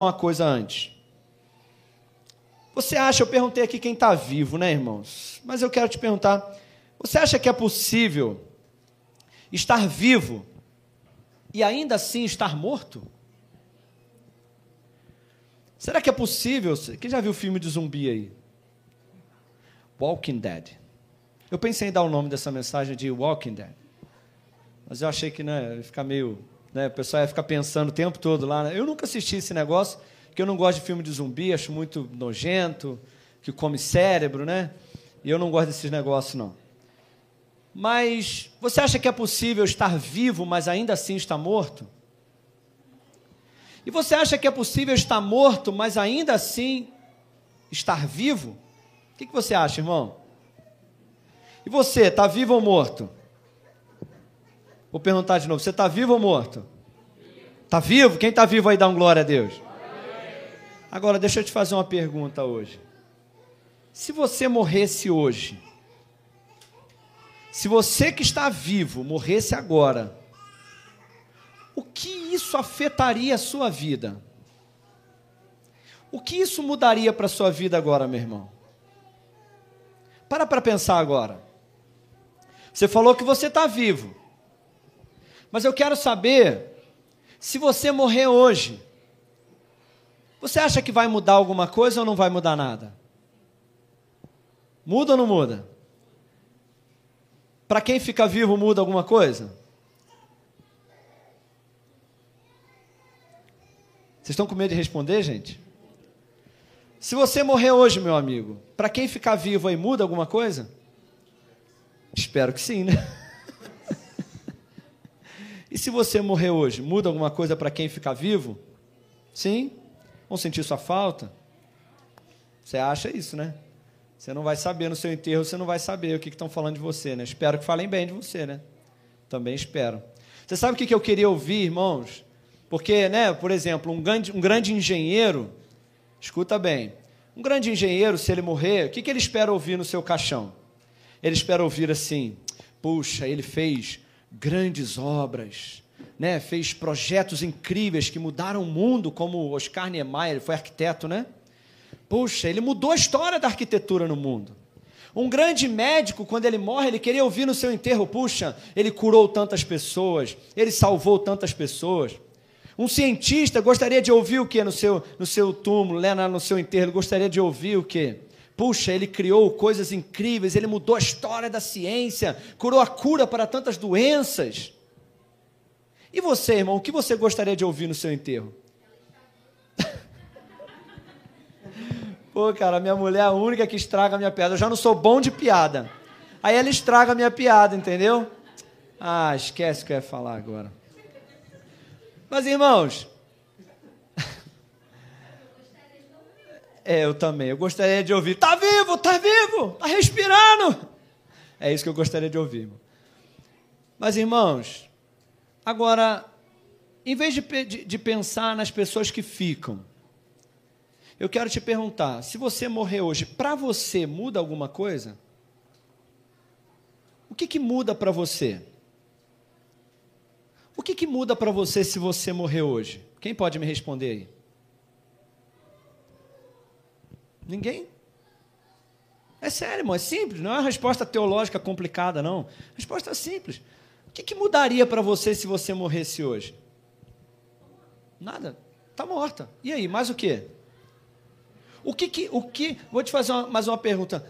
uma coisa antes. Você acha, eu perguntei aqui quem está vivo, né, irmãos? Mas eu quero te perguntar: você acha que é possível estar vivo e ainda assim estar morto? Será que é possível? Quem já viu o filme de zumbi aí? Walking Dead. Eu pensei em dar o nome dessa mensagem de Walking Dead. Mas eu achei que né, ia ficar meio. Né, o pessoal ia ficar pensando o tempo todo lá. Né? Eu nunca assisti esse negócio, porque eu não gosto de filme de zumbi, acho muito nojento, que come cérebro, né? E eu não gosto desses negócios, não. Mas você acha que é possível estar vivo, mas ainda assim estar morto? E você acha que é possível estar morto, mas ainda assim estar vivo? O que, que você acha, irmão? E você, está vivo ou morto? Vou perguntar de novo: você está vivo ou morto? Está vivo? Quem está vivo aí dá um glória a Deus? Agora, deixa eu te fazer uma pergunta hoje. Se você morresse hoje, se você que está vivo morresse agora, o que isso afetaria a sua vida? O que isso mudaria para a sua vida agora, meu irmão? Para para pensar agora. Você falou que você está vivo. Mas eu quero saber se você morrer hoje, você acha que vai mudar alguma coisa ou não vai mudar nada? Muda ou não muda? Para quem fica vivo, muda alguma coisa? Vocês estão com medo de responder, gente? Se você morrer hoje, meu amigo, para quem ficar vivo aí, muda alguma coisa? Espero que sim, né? e se você morrer hoje, muda alguma coisa para quem ficar vivo? Sim? Vão sentir sua falta? Você acha isso, né? Você não vai saber no seu enterro, você não vai saber o que estão falando de você, né? Espero que falem bem de você, né? Também espero. Você sabe o que eu queria ouvir, irmãos? Porque, né, por exemplo, um grande, um grande engenheiro, escuta bem, um grande engenheiro, se ele morrer, o que, que ele espera ouvir no seu caixão? Ele espera ouvir assim: puxa, ele fez grandes obras, né? fez projetos incríveis que mudaram o mundo, como Oscar Niemeyer, ele foi arquiteto, né? Puxa, ele mudou a história da arquitetura no mundo. Um grande médico, quando ele morre, ele queria ouvir no seu enterro: puxa, ele curou tantas pessoas, ele salvou tantas pessoas. Um cientista gostaria de ouvir o que no seu, no seu túmulo, né, no seu enterro? Ele gostaria de ouvir o que? Puxa, ele criou coisas incríveis, ele mudou a história da ciência, curou a cura para tantas doenças. E você, irmão, o que você gostaria de ouvir no seu enterro? Pô, cara, minha mulher é a única que estraga a minha piada. Eu já não sou bom de piada. Aí ela estraga a minha piada, entendeu? Ah, esquece o que eu ia falar agora. Mas, irmãos. É, eu também. Eu gostaria de ouvir. Tá vivo, tá vivo, tá respirando. É isso que eu gostaria de ouvir. Irmão. Mas, irmãos, agora, em vez de, de, de pensar nas pessoas que ficam, eu quero te perguntar: se você morrer hoje, para você muda alguma coisa? O que, que muda para você? O que, que muda para você se você morrer hoje? Quem pode me responder aí? Ninguém? É sério, irmão, é simples, não é uma resposta teológica complicada, não. Resposta simples. O que, que mudaria para você se você morresse hoje? Nada. Está morta. E aí, mais o quê? O que que, o que, vou te fazer uma, mais uma pergunta.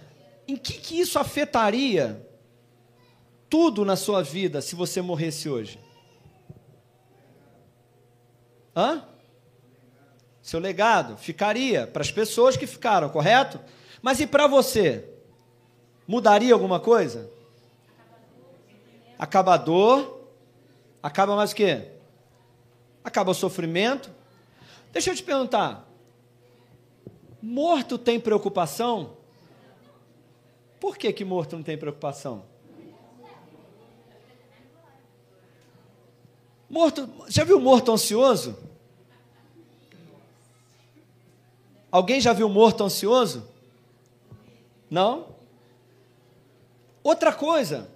Em que que isso afetaria tudo na sua vida se você morresse hoje? Hã? Seu legado ficaria para as pessoas que ficaram, correto? Mas e para você? Mudaria alguma coisa? Acabador. Acaba mais o quê? Acaba o sofrimento. Deixa eu te perguntar. Morto tem preocupação? Por que, que morto não tem preocupação? Morto, já viu morto ansioso? Alguém já viu morto ansioso? Não? Outra coisa,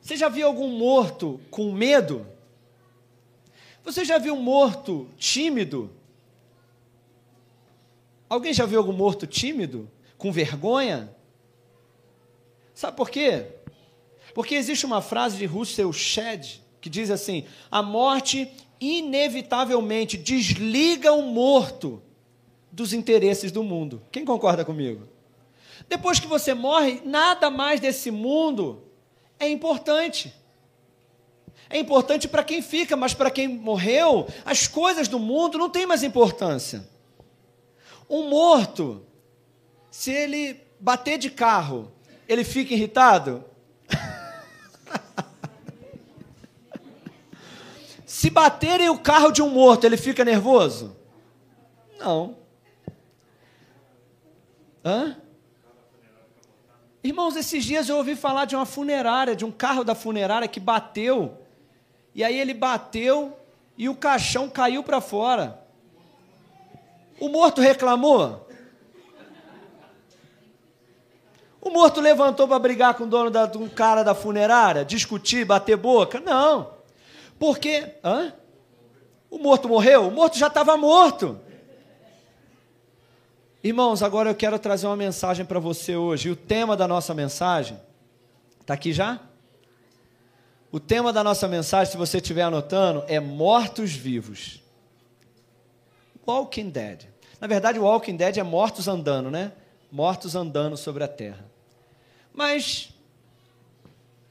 você já viu algum morto com medo? Você já viu morto tímido? Alguém já viu algum morto tímido? Com vergonha? Sabe por quê? Porque existe uma frase de Russell Shedd que diz assim: a morte inevitavelmente desliga o morto dos interesses do mundo. Quem concorda comigo? Depois que você morre, nada mais desse mundo é importante. É importante para quem fica, mas para quem morreu, as coisas do mundo não têm mais importância. Um morto, se ele bater de carro, ele fica irritado? se baterem o carro de um morto, ele fica nervoso? Não. Hã? Irmãos, esses dias eu ouvi falar de uma funerária, de um carro da funerária que bateu. E aí ele bateu e o caixão caiu para fora. O morto reclamou? O morto levantou para brigar com o dono da, um cara da funerária, discutir, bater boca? Não. Porque. Hã? O morto morreu? O morto já estava morto. Irmãos, agora eu quero trazer uma mensagem para você hoje. E o tema da nossa mensagem. Está aqui já? O tema da nossa mensagem, se você estiver anotando, é mortos-vivos. Walking Dead. Na verdade, Walking Dead é mortos andando, né? Mortos andando sobre a terra. Mas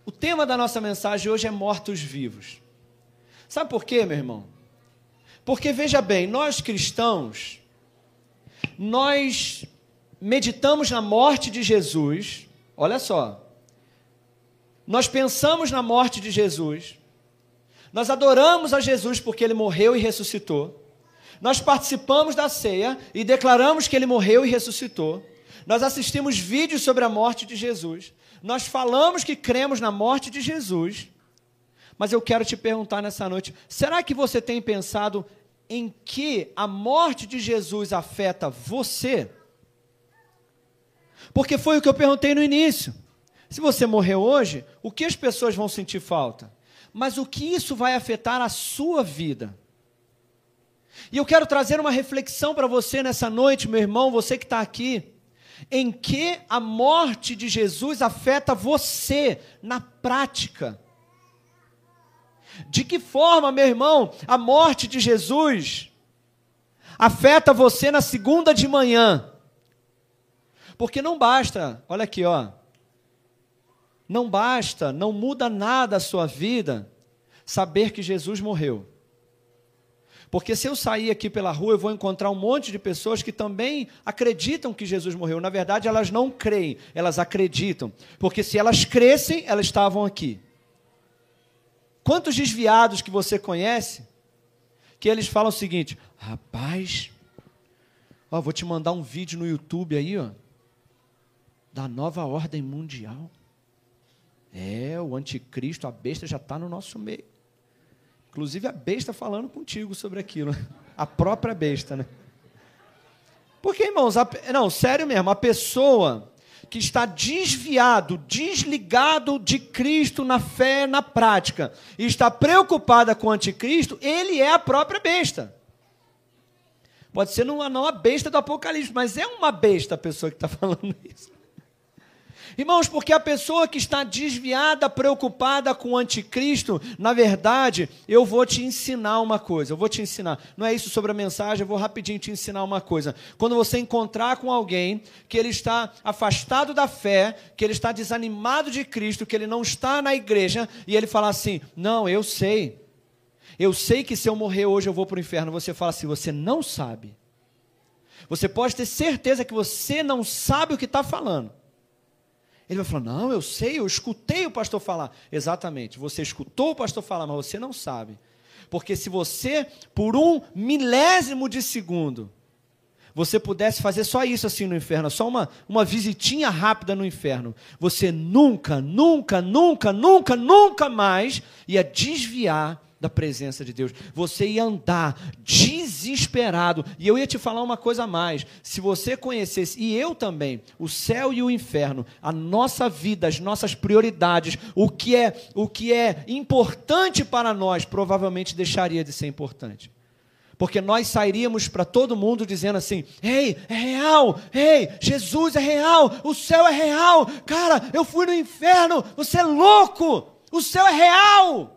o tema da nossa mensagem hoje é mortos-vivos. Sabe por quê, meu irmão? Porque veja bem, nós cristãos, nós meditamos na morte de Jesus, olha só, nós pensamos na morte de Jesus, nós adoramos a Jesus porque ele morreu e ressuscitou, nós participamos da ceia e declaramos que ele morreu e ressuscitou, nós assistimos vídeos sobre a morte de Jesus, nós falamos que cremos na morte de Jesus, mas eu quero te perguntar nessa noite: será que você tem pensado em que a morte de Jesus afeta você? Porque foi o que eu perguntei no início. Se você morrer hoje, o que as pessoas vão sentir falta? Mas o que isso vai afetar a sua vida? E eu quero trazer uma reflexão para você nessa noite, meu irmão, você que está aqui. Em que a morte de Jesus afeta você na prática? De que forma, meu irmão, a morte de Jesus afeta você na segunda de manhã? Porque não basta, olha aqui, ó. Não basta, não muda nada a sua vida saber que Jesus morreu. Porque se eu sair aqui pela rua, eu vou encontrar um monte de pessoas que também acreditam que Jesus morreu. Na verdade, elas não creem, elas acreditam. Porque se elas crescem, elas estavam aqui. Quantos desviados que você conhece que eles falam o seguinte: rapaz, ó, vou te mandar um vídeo no YouTube aí, ó, da nova ordem mundial. É, o anticristo, a besta já está no nosso meio. Inclusive a besta falando contigo sobre aquilo. A própria besta, né? Porque, irmãos, a, não, sério mesmo, a pessoa que está desviado, desligado de Cristo na fé, na prática, e está preocupada com o anticristo, ele é a própria besta. Pode ser não, a besta do Apocalipse, mas é uma besta a pessoa que está falando isso. Irmãos, porque a pessoa que está desviada, preocupada com o anticristo, na verdade, eu vou te ensinar uma coisa. Eu vou te ensinar. Não é isso sobre a mensagem, eu vou rapidinho te ensinar uma coisa. Quando você encontrar com alguém que ele está afastado da fé, que ele está desanimado de Cristo, que ele não está na igreja, e ele falar assim: Não, eu sei. Eu sei que se eu morrer hoje eu vou para o inferno. Você fala assim: Você não sabe. Você pode ter certeza que você não sabe o que está falando. Ele vai falar: Não, eu sei, eu escutei o pastor falar. Exatamente, você escutou o pastor falar, mas você não sabe. Porque se você, por um milésimo de segundo, você pudesse fazer só isso assim no inferno, só uma, uma visitinha rápida no inferno, você nunca, nunca, nunca, nunca, nunca mais ia desviar da presença de Deus. Você ia andar desesperado. E eu ia te falar uma coisa a mais. Se você conhecesse, e eu também, o céu e o inferno, a nossa vida, as nossas prioridades, o que é, o que é importante para nós, provavelmente deixaria de ser importante. Porque nós sairíamos para todo mundo dizendo assim: ei, é real, ei, Jesus é real, o céu é real, cara, eu fui no inferno, você é louco, o céu é real.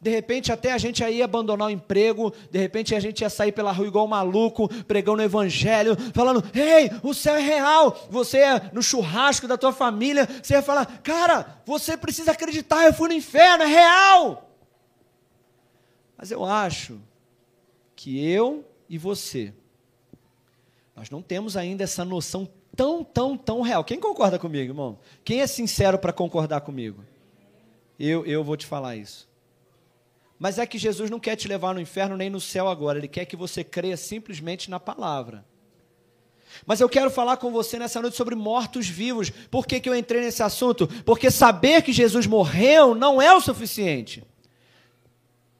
De repente, até a gente ia abandonar o emprego, de repente a gente ia sair pela rua igual um maluco, pregando o evangelho, falando: Ei, o céu é real. Você é no churrasco da tua família, você ia falar: Cara, você precisa acreditar, eu fui no inferno, é real. Mas eu acho que eu e você, nós não temos ainda essa noção tão, tão, tão real. Quem concorda comigo, irmão? Quem é sincero para concordar comigo? Eu, eu vou te falar isso. Mas é que Jesus não quer te levar no inferno nem no céu agora, ele quer que você creia simplesmente na palavra. Mas eu quero falar com você nessa noite sobre mortos-vivos. Por que, que eu entrei nesse assunto? Porque saber que Jesus morreu não é o suficiente.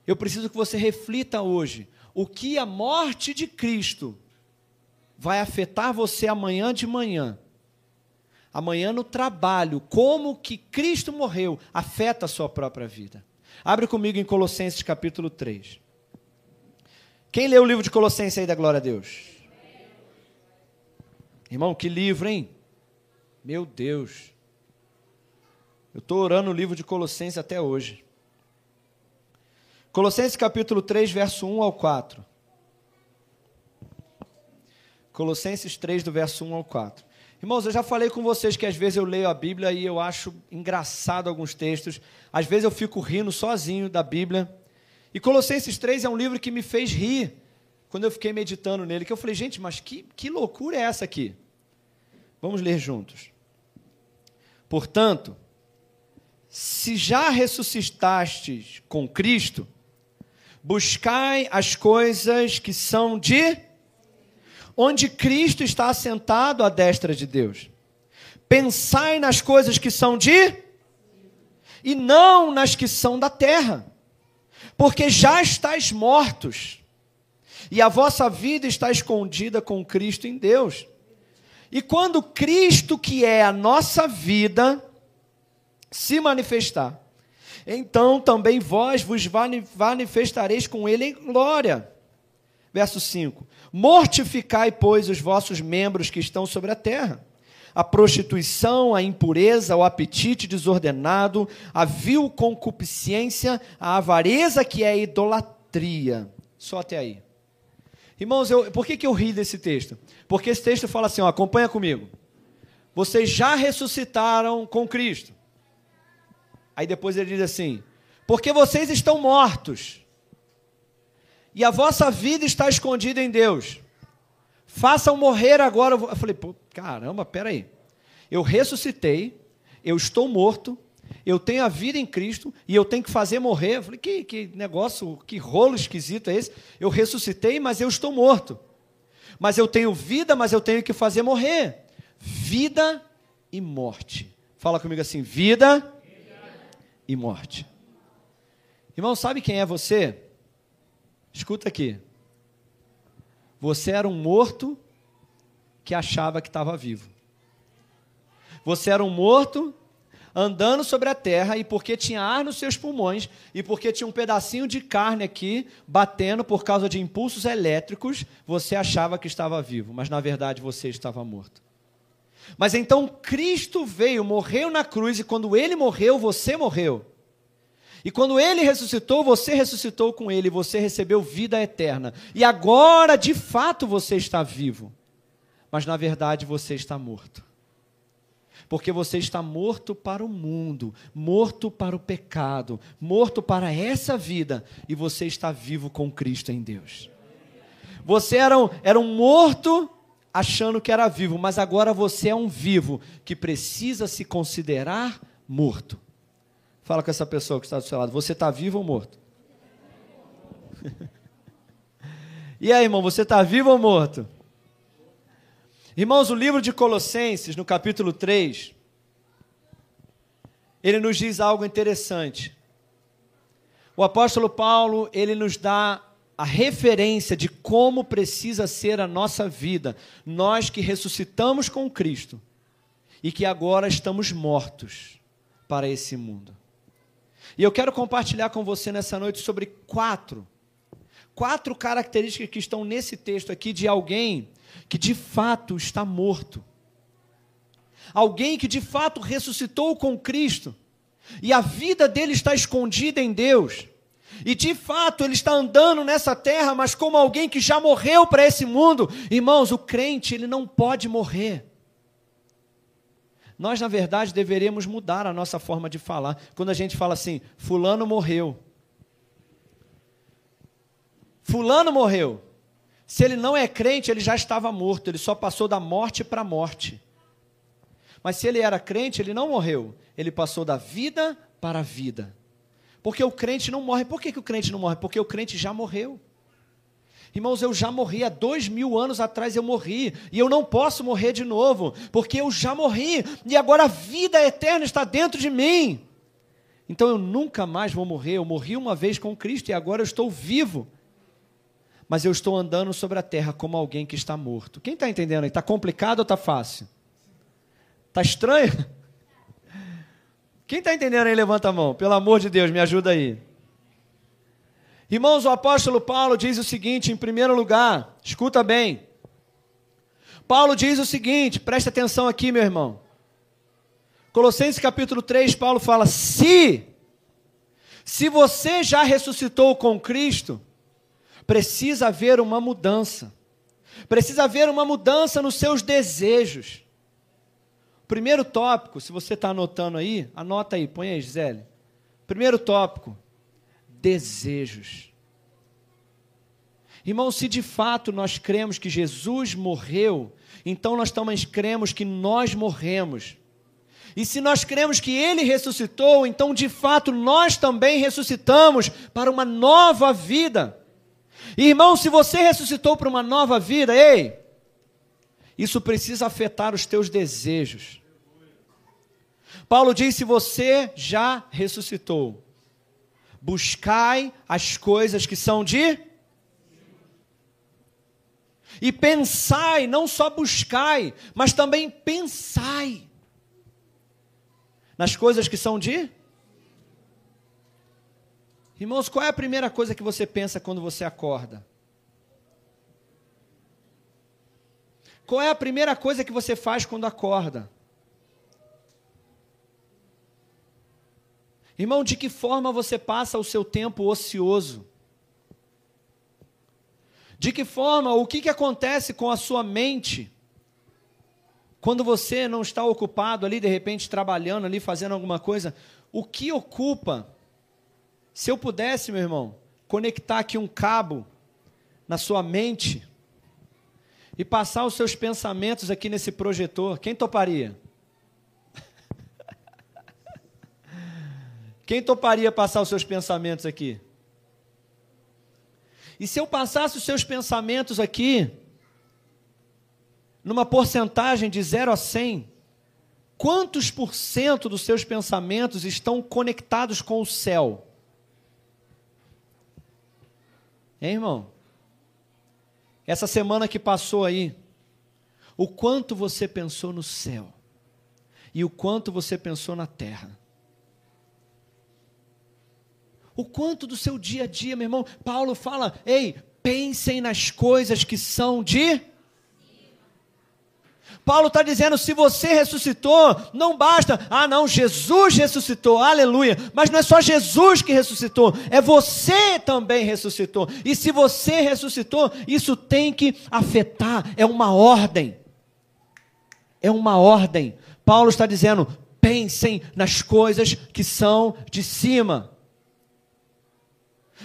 Eu preciso que você reflita hoje o que a morte de Cristo vai afetar você amanhã de manhã. Amanhã no trabalho, como que Cristo morreu afeta a sua própria vida. Abre comigo em Colossenses capítulo 3. Quem leu o livro de Colossenses aí da glória a Deus? Irmão, que livro, hein? Meu Deus. Eu estou orando o livro de Colossenses até hoje. Colossenses capítulo 3, verso 1 ao 4. Colossenses 3, do verso 1 ao 4. Irmãos, eu já falei com vocês que às vezes eu leio a Bíblia e eu acho engraçado alguns textos. Às vezes eu fico rindo sozinho da Bíblia. E Colossenses 3 é um livro que me fez rir quando eu fiquei meditando nele. Que eu falei, gente, mas que, que loucura é essa aqui? Vamos ler juntos. Portanto, se já ressuscitastes com Cristo, buscai as coisas que são de onde Cristo está assentado à destra de Deus. Pensai nas coisas que são de e não nas que são da terra, porque já estáis mortos, e a vossa vida está escondida com Cristo em Deus. E quando Cristo, que é a nossa vida, se manifestar, então também vós vos manifestareis com Ele em glória. Verso 5: Mortificai, pois, os vossos membros que estão sobre a terra: a prostituição, a impureza, o apetite desordenado, a vil concupiscência, a avareza que é a idolatria. Só até aí. Irmãos, eu, por que, que eu ri desse texto? Porque esse texto fala assim: ó, acompanha comigo. Vocês já ressuscitaram com Cristo. Aí depois ele diz assim: porque vocês estão mortos e a vossa vida está escondida em Deus. Façam morrer agora. Eu falei, pô, caramba, peraí. Eu ressuscitei, eu estou morto, eu tenho a vida em Cristo e eu tenho que fazer morrer. Eu falei, que, que negócio, que rolo esquisito é esse? Eu ressuscitei, mas eu estou morto. Mas eu tenho vida, mas eu tenho que fazer morrer. Vida e morte. Fala comigo assim: vida, vida. e morte. Irmão, sabe quem é você? Escuta aqui. Você era um morto que achava que estava vivo. Você era um morto andando sobre a terra e porque tinha ar nos seus pulmões e porque tinha um pedacinho de carne aqui batendo por causa de impulsos elétricos, você achava que estava vivo, mas na verdade você estava morto. Mas então Cristo veio, morreu na cruz e quando ele morreu, você morreu. E quando ele ressuscitou, você ressuscitou com ele, você recebeu vida eterna. E agora, de fato, você está vivo. Mas na verdade você está morto. Porque você está morto para o mundo, morto para o pecado, morto para essa vida, e você está vivo com Cristo em Deus. Você era um, era um morto achando que era vivo, mas agora você é um vivo que precisa se considerar morto. Fala com essa pessoa que está do seu lado. Você está vivo ou morto? e aí, irmão, você está vivo ou morto? Irmãos, o livro de Colossenses, no capítulo 3, ele nos diz algo interessante. O apóstolo Paulo, ele nos dá a referência de como precisa ser a nossa vida, nós que ressuscitamos com Cristo e que agora estamos mortos para esse mundo. E eu quero compartilhar com você nessa noite sobre quatro, quatro características que estão nesse texto aqui de alguém que de fato está morto. Alguém que de fato ressuscitou com Cristo e a vida dele está escondida em Deus. E de fato ele está andando nessa terra, mas como alguém que já morreu para esse mundo. Irmãos, o crente, ele não pode morrer. Nós, na verdade, deveríamos mudar a nossa forma de falar. Quando a gente fala assim, Fulano morreu. Fulano morreu. Se ele não é crente, ele já estava morto, ele só passou da morte para a morte. Mas se ele era crente, ele não morreu, ele passou da vida para a vida. Porque o crente não morre. Por que, que o crente não morre? Porque o crente já morreu. Irmãos, eu já morri há dois mil anos atrás, eu morri, e eu não posso morrer de novo, porque eu já morri, e agora a vida eterna está dentro de mim. Então eu nunca mais vou morrer. Eu morri uma vez com Cristo e agora eu estou vivo. Mas eu estou andando sobre a terra como alguém que está morto. Quem está entendendo aí? Está complicado ou está fácil? Está estranho? Quem está entendendo aí, levanta a mão. Pelo amor de Deus, me ajuda aí. Irmãos, o apóstolo Paulo diz o seguinte, em primeiro lugar, escuta bem. Paulo diz o seguinte, presta atenção aqui, meu irmão. Colossenses capítulo 3, Paulo fala: se, se você já ressuscitou com Cristo, precisa haver uma mudança. Precisa haver uma mudança nos seus desejos. Primeiro tópico, se você está anotando aí, anota aí, põe aí, Gisele. Primeiro tópico, desejos. Irmão, se de fato nós cremos que Jesus morreu, então nós também cremos que nós morremos. E se nós cremos que Ele ressuscitou, então de fato nós também ressuscitamos para uma nova vida. Irmão, se você ressuscitou para uma nova vida, ei, isso precisa afetar os teus desejos. Paulo diz: se você já ressuscitou, buscai as coisas que são de. E pensai, não só buscai, mas também pensai nas coisas que são de. Irmãos, qual é a primeira coisa que você pensa quando você acorda? Qual é a primeira coisa que você faz quando acorda? Irmão, de que forma você passa o seu tempo ocioso? De que forma, o que, que acontece com a sua mente quando você não está ocupado ali, de repente trabalhando ali, fazendo alguma coisa? O que ocupa? Se eu pudesse, meu irmão, conectar aqui um cabo na sua mente e passar os seus pensamentos aqui nesse projetor, quem toparia? Quem toparia passar os seus pensamentos aqui? E se eu passasse os seus pensamentos aqui, numa porcentagem de 0 a 100, quantos por cento dos seus pensamentos estão conectados com o céu? Hein, irmão? Essa semana que passou aí, o quanto você pensou no céu e o quanto você pensou na terra? O quanto do seu dia a dia, meu irmão, Paulo fala: ei, pensem nas coisas que são de. Paulo está dizendo: se você ressuscitou, não basta, ah, não, Jesus ressuscitou, aleluia. Mas não é só Jesus que ressuscitou, é você também ressuscitou. E se você ressuscitou, isso tem que afetar, é uma ordem. É uma ordem. Paulo está dizendo: pensem nas coisas que são de cima.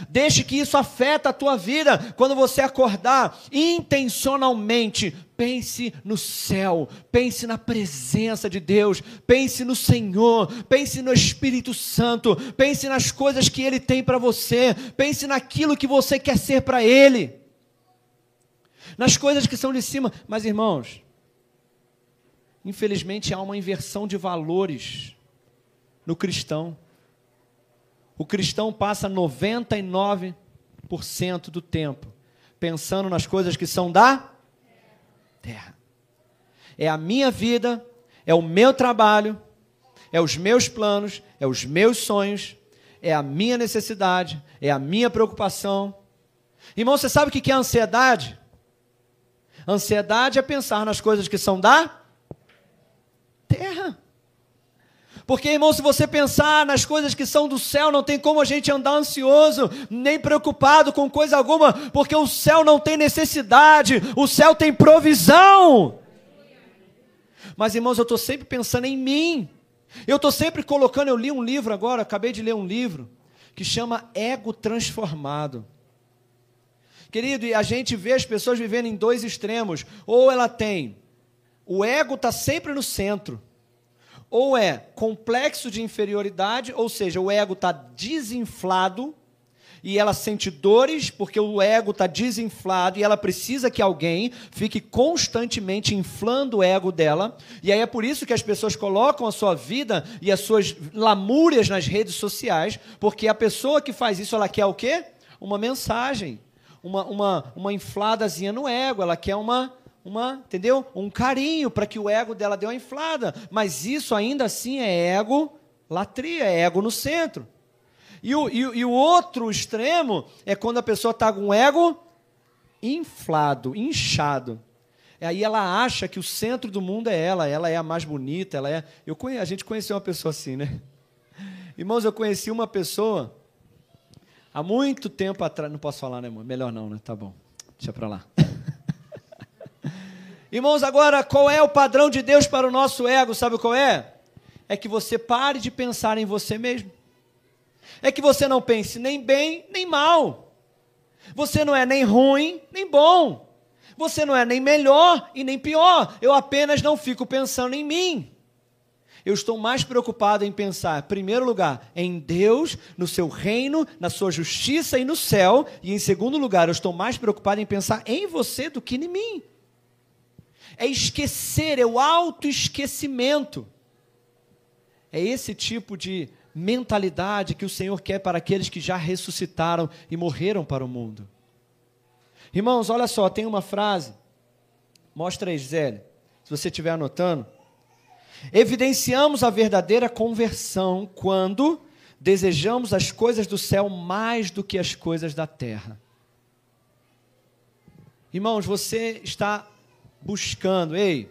Deixe que isso afeta a tua vida. Quando você acordar, intencionalmente, pense no céu, pense na presença de Deus, pense no Senhor, pense no Espírito Santo, pense nas coisas que Ele tem para você, pense naquilo que você quer ser para Ele, nas coisas que são de cima. Mas, irmãos, infelizmente há uma inversão de valores no cristão. O cristão passa 99% do tempo pensando nas coisas que são da terra. É a minha vida, é o meu trabalho, é os meus planos, é os meus sonhos, é a minha necessidade, é a minha preocupação. Irmão, você sabe o que é ansiedade? Ansiedade é pensar nas coisas que são da terra. Porque, irmão, se você pensar nas coisas que são do céu, não tem como a gente andar ansioso, nem preocupado com coisa alguma, porque o céu não tem necessidade, o céu tem provisão. Mas, irmãos, eu estou sempre pensando em mim. Eu estou sempre colocando, eu li um livro agora, acabei de ler um livro, que chama Ego Transformado. Querido, e a gente vê as pessoas vivendo em dois extremos. Ou ela tem, o ego está sempre no centro ou é complexo de inferioridade, ou seja, o ego está desinflado e ela sente dores porque o ego está desinflado e ela precisa que alguém fique constantemente inflando o ego dela. E aí é por isso que as pessoas colocam a sua vida e as suas lamúrias nas redes sociais, porque a pessoa que faz isso, ela quer o quê? Uma mensagem, uma, uma, uma infladazinha no ego, ela quer uma uma, entendeu? Um carinho para que o ego dela dê uma inflada, mas isso ainda assim é ego latria, é ego no centro. E o, e, e o outro extremo é quando a pessoa está com o ego inflado, inchado. Aí ela acha que o centro do mundo é ela, ela é a mais bonita, ela é. Eu conhe... A gente conheceu uma pessoa assim, né? Irmãos, eu conheci uma pessoa há muito tempo atrás. Não posso falar, né, amor? Melhor não, né? Tá bom. Deixa para lá. Irmãos, agora qual é o padrão de Deus para o nosso ego? Sabe qual é? É que você pare de pensar em você mesmo. É que você não pense nem bem nem mal. Você não é nem ruim nem bom. Você não é nem melhor e nem pior. Eu apenas não fico pensando em mim. Eu estou mais preocupado em pensar, em primeiro lugar, em Deus, no seu reino, na sua justiça e no céu. E em segundo lugar, eu estou mais preocupado em pensar em você do que em mim é esquecer, é o autoesquecimento. É esse tipo de mentalidade que o Senhor quer para aqueles que já ressuscitaram e morreram para o mundo. Irmãos, olha só, tem uma frase. Mostra aí, Gisele, se você estiver anotando. Evidenciamos a verdadeira conversão quando desejamos as coisas do céu mais do que as coisas da terra. Irmãos, você está buscando, ei,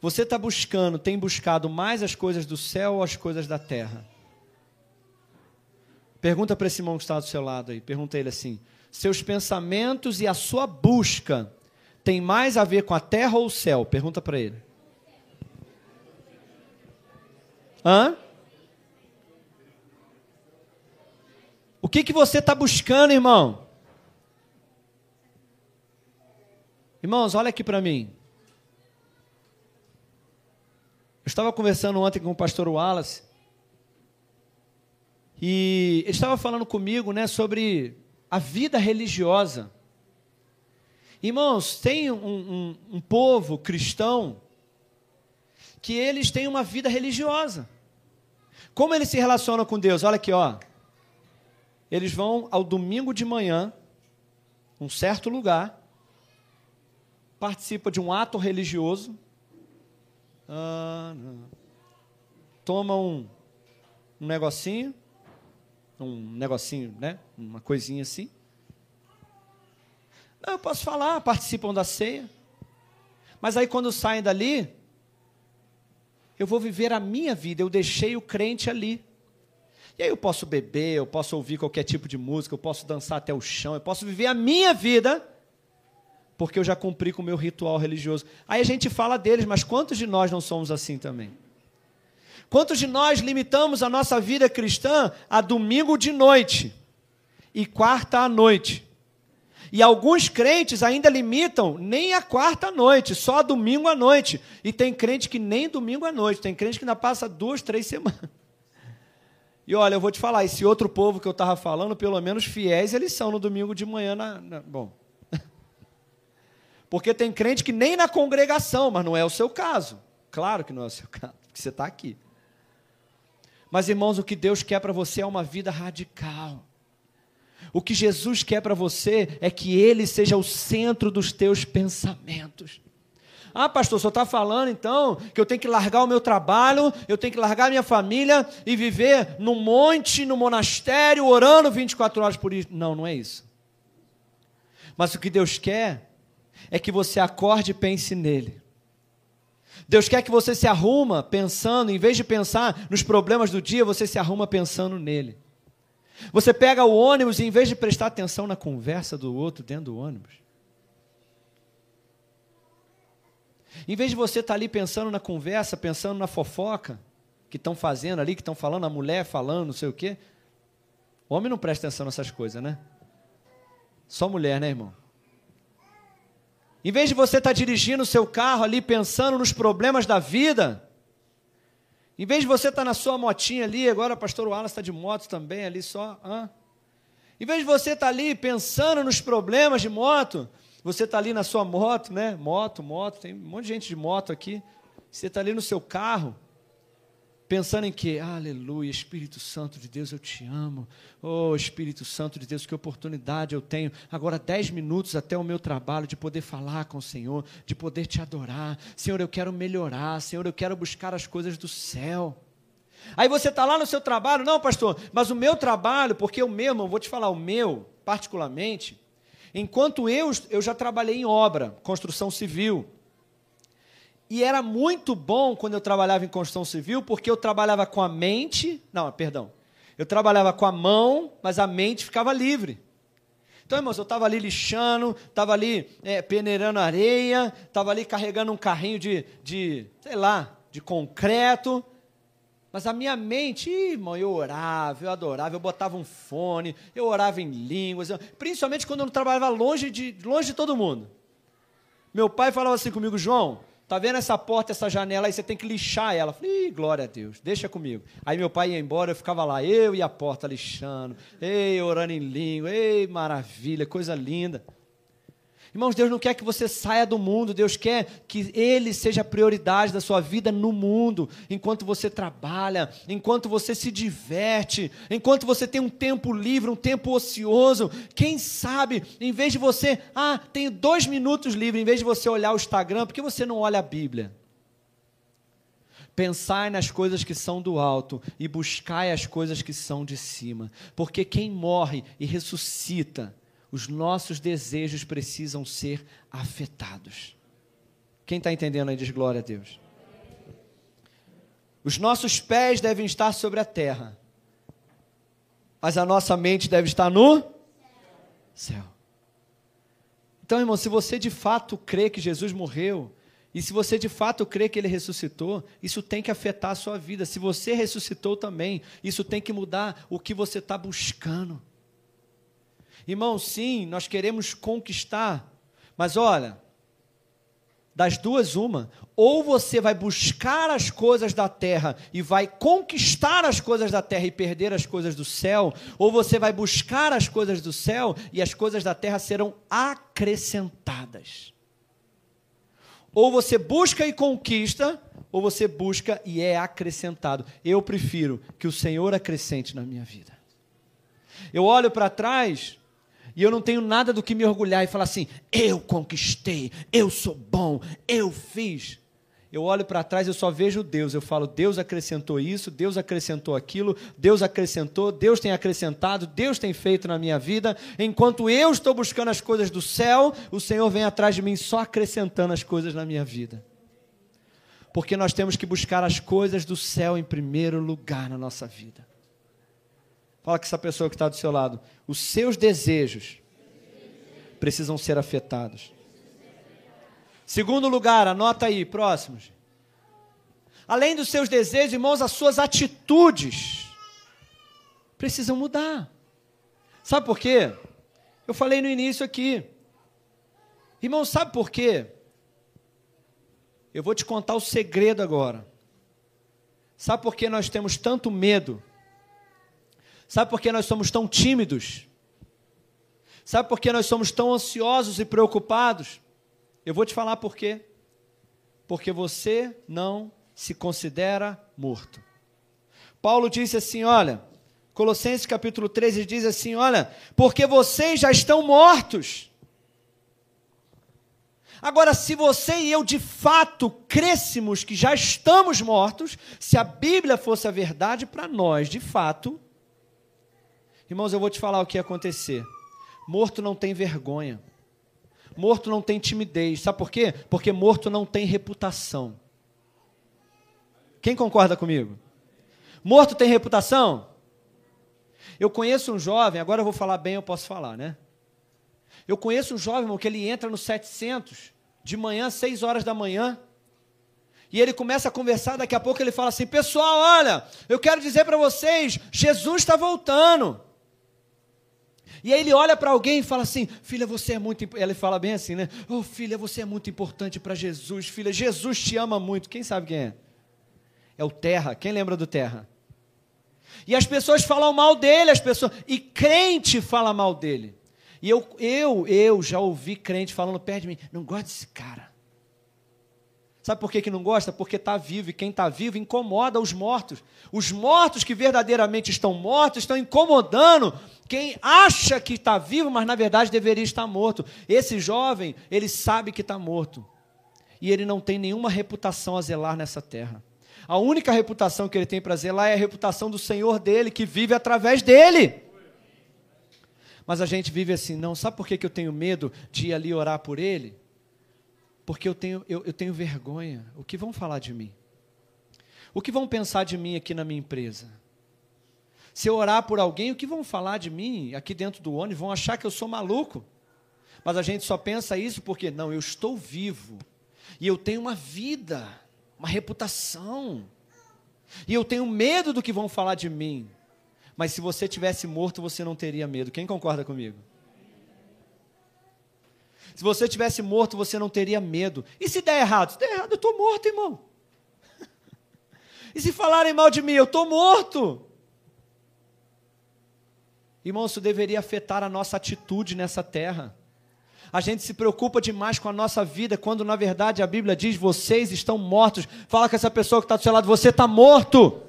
você está buscando, tem buscado mais as coisas do céu ou as coisas da terra? Pergunta para esse irmão que está do seu lado aí, pergunta ele assim: seus pensamentos e a sua busca tem mais a ver com a terra ou o céu? Pergunta para ele. Hã? O que, que você está buscando, irmão? Irmãos, olha aqui para mim. Eu estava conversando ontem com o pastor Wallace e ele estava falando comigo, né, sobre a vida religiosa. Irmãos, tem um, um, um povo cristão que eles têm uma vida religiosa. Como eles se relacionam com Deus? Olha aqui, ó. Eles vão ao domingo de manhã, um certo lugar, participa de um ato religioso, ah, toma um, um negocinho, um negocinho, né? Uma coisinha assim. Não, eu posso falar, participam da ceia. Mas aí quando saem dali, eu vou viver a minha vida, eu deixei o crente ali. E aí eu posso beber, eu posso ouvir qualquer tipo de música, eu posso dançar até o chão, eu posso viver a minha vida porque eu já cumpri com o meu ritual religioso. Aí a gente fala deles, mas quantos de nós não somos assim também? Quantos de nós limitamos a nossa vida cristã a domingo de noite e quarta à noite? E alguns crentes ainda limitam nem a quarta à noite, só a domingo à noite. E tem crente que nem domingo à noite, tem crente que ainda passa duas, três semanas. E olha, eu vou te falar, esse outro povo que eu estava falando, pelo menos fiéis eles são no domingo de manhã. Na, na, bom, porque tem crente que nem na congregação, mas não é o seu caso. Claro que não é o seu caso, porque você está aqui. Mas, irmãos, o que Deus quer para você é uma vida radical. O que Jesus quer para você é que Ele seja o centro dos teus pensamentos. Ah, pastor, só está falando então que eu tenho que largar o meu trabalho, eu tenho que largar a minha família e viver num monte, no monastério, orando 24 horas por dia. Não, não é isso. Mas o que Deus quer é que você acorde e pense nele. Deus quer que você se arruma pensando, em vez de pensar nos problemas do dia, você se arruma pensando nele. Você pega o ônibus e em vez de prestar atenção na conversa do outro dentro do ônibus, em vez de você estar ali pensando na conversa, pensando na fofoca que estão fazendo ali, que estão falando, a mulher falando, não sei o quê, o homem não presta atenção nessas coisas, né? Só mulher, né, irmão? Em vez de você estar dirigindo o seu carro ali pensando nos problemas da vida, em vez de você estar na sua motinha ali, agora o pastor Wallace está de moto também ali só. Em vez de você estar ali pensando nos problemas de moto, você está ali na sua moto, né? Moto, moto, tem um monte de gente de moto aqui. Você está ali no seu carro, pensando em que, aleluia, Espírito Santo de Deus, eu te amo. Oh, Espírito Santo de Deus, que oportunidade eu tenho. Agora, dez minutos até o meu trabalho de poder falar com o Senhor, de poder te adorar. Senhor, eu quero melhorar. Senhor, eu quero buscar as coisas do céu. Aí você está lá no seu trabalho, não, pastor, mas o meu trabalho, porque eu mesmo, vou te falar, o meu, particularmente, enquanto eu, eu já trabalhei em obra, construção civil, e era muito bom quando eu trabalhava em construção civil, porque eu trabalhava com a mente, não, perdão, eu trabalhava com a mão, mas a mente ficava livre. Então, irmãos, eu estava ali lixando, estava ali é, peneirando areia, estava ali carregando um carrinho de, de, sei lá, de concreto. Mas a minha mente, irmão, eu orava, eu adorava, eu botava um fone, eu orava em línguas, eu, principalmente quando eu trabalhava longe de, longe de todo mundo. Meu pai falava assim comigo, João, Tá vendo essa porta, essa janela aí? Você tem que lixar ela. falei, glória a Deus, deixa comigo. Aí meu pai ia embora, eu ficava lá, eu e a porta lixando, ei, orando em língua, ei, maravilha, coisa linda. Irmãos, Deus não quer que você saia do mundo, Deus quer que Ele seja a prioridade da sua vida no mundo, enquanto você trabalha, enquanto você se diverte, enquanto você tem um tempo livre, um tempo ocioso. Quem sabe, em vez de você, ah, tenho dois minutos livre, em vez de você olhar o Instagram, por que você não olha a Bíblia? Pensai nas coisas que são do alto e buscai as coisas que são de cima, porque quem morre e ressuscita, os nossos desejos precisam ser afetados. Quem está entendendo aí diz glória a Deus. Os nossos pés devem estar sobre a terra, mas a nossa mente deve estar no céu. Então, irmão, se você de fato crê que Jesus morreu, e se você de fato crê que ele ressuscitou, isso tem que afetar a sua vida. Se você ressuscitou também, isso tem que mudar o que você está buscando. Irmão, sim, nós queremos conquistar, mas olha, das duas, uma. Ou você vai buscar as coisas da terra e vai conquistar as coisas da terra e perder as coisas do céu, ou você vai buscar as coisas do céu e as coisas da terra serão acrescentadas. Ou você busca e conquista, ou você busca e é acrescentado. Eu prefiro que o Senhor acrescente na minha vida. Eu olho para trás e eu não tenho nada do que me orgulhar e falar assim: eu conquistei, eu sou bom, eu fiz. Eu olho para trás e eu só vejo Deus. Eu falo: Deus acrescentou isso, Deus acrescentou aquilo, Deus acrescentou, Deus tem acrescentado, Deus tem feito na minha vida. Enquanto eu estou buscando as coisas do céu, o Senhor vem atrás de mim só acrescentando as coisas na minha vida. Porque nós temos que buscar as coisas do céu em primeiro lugar na nossa vida. Fala com essa pessoa que está do seu lado. Os seus desejos precisam ser afetados. Segundo lugar, anota aí, próximos. Além dos seus desejos, irmãos, as suas atitudes precisam mudar. Sabe por quê? Eu falei no início aqui. Irmão, sabe por quê? Eu vou te contar o segredo agora. Sabe por que nós temos tanto medo Sabe por que nós somos tão tímidos? Sabe por que nós somos tão ansiosos e preocupados? Eu vou te falar por quê. Porque você não se considera morto. Paulo disse assim: olha, Colossenses capítulo 13 diz assim: olha, porque vocês já estão mortos. Agora, se você e eu de fato crêssemos que já estamos mortos, se a Bíblia fosse a verdade para nós, de fato, irmãos, eu vou te falar o que ia acontecer. Morto não tem vergonha. Morto não tem timidez. Sabe por quê? Porque morto não tem reputação. Quem concorda comigo? Morto tem reputação? Eu conheço um jovem, agora eu vou falar bem, eu posso falar, né? Eu conheço um jovem, irmão, que ele entra no 700 de manhã, 6 horas da manhã, e ele começa a conversar, daqui a pouco ele fala assim: Pessoal, olha, eu quero dizer para vocês, Jesus está voltando. E aí ele olha para alguém e fala assim: Filha, você é muito. Ele fala bem assim, né? Oh, filha, você é muito importante para Jesus. Filha, Jesus te ama muito. Quem sabe quem é? É o Terra. Quem lembra do Terra? E as pessoas falam mal dele, as pessoas. E crente fala mal dele. E eu, eu, eu já ouvi crente falando perto de mim, não gosto desse cara. Sabe por que, que não gosta? Porque está vivo, e quem está vivo incomoda os mortos. Os mortos que verdadeiramente estão mortos estão incomodando quem acha que está vivo, mas na verdade deveria estar morto. Esse jovem, ele sabe que está morto. E ele não tem nenhuma reputação a zelar nessa terra. A única reputação que ele tem para zelar é a reputação do Senhor dele, que vive através dele. Mas a gente vive assim, não. Sabe por que, que eu tenho medo de ir ali orar por ele? Porque eu tenho, eu, eu tenho vergonha. O que vão falar de mim? O que vão pensar de mim aqui na minha empresa? Se eu orar por alguém, o que vão falar de mim aqui dentro do ônibus? Vão achar que eu sou maluco. Mas a gente só pensa isso porque, não, eu estou vivo. E eu tenho uma vida, uma reputação. E eu tenho medo do que vão falar de mim. Mas se você tivesse morto, você não teria medo. Quem concorda comigo? Se você tivesse morto, você não teria medo. E se der errado? Se der errado, eu estou morto, irmão. E se falarem mal de mim, eu estou morto. Irmão, isso deveria afetar a nossa atitude nessa terra. A gente se preocupa demais com a nossa vida, quando na verdade a Bíblia diz: vocês estão mortos. Fala com essa pessoa que está do seu lado: você está morto.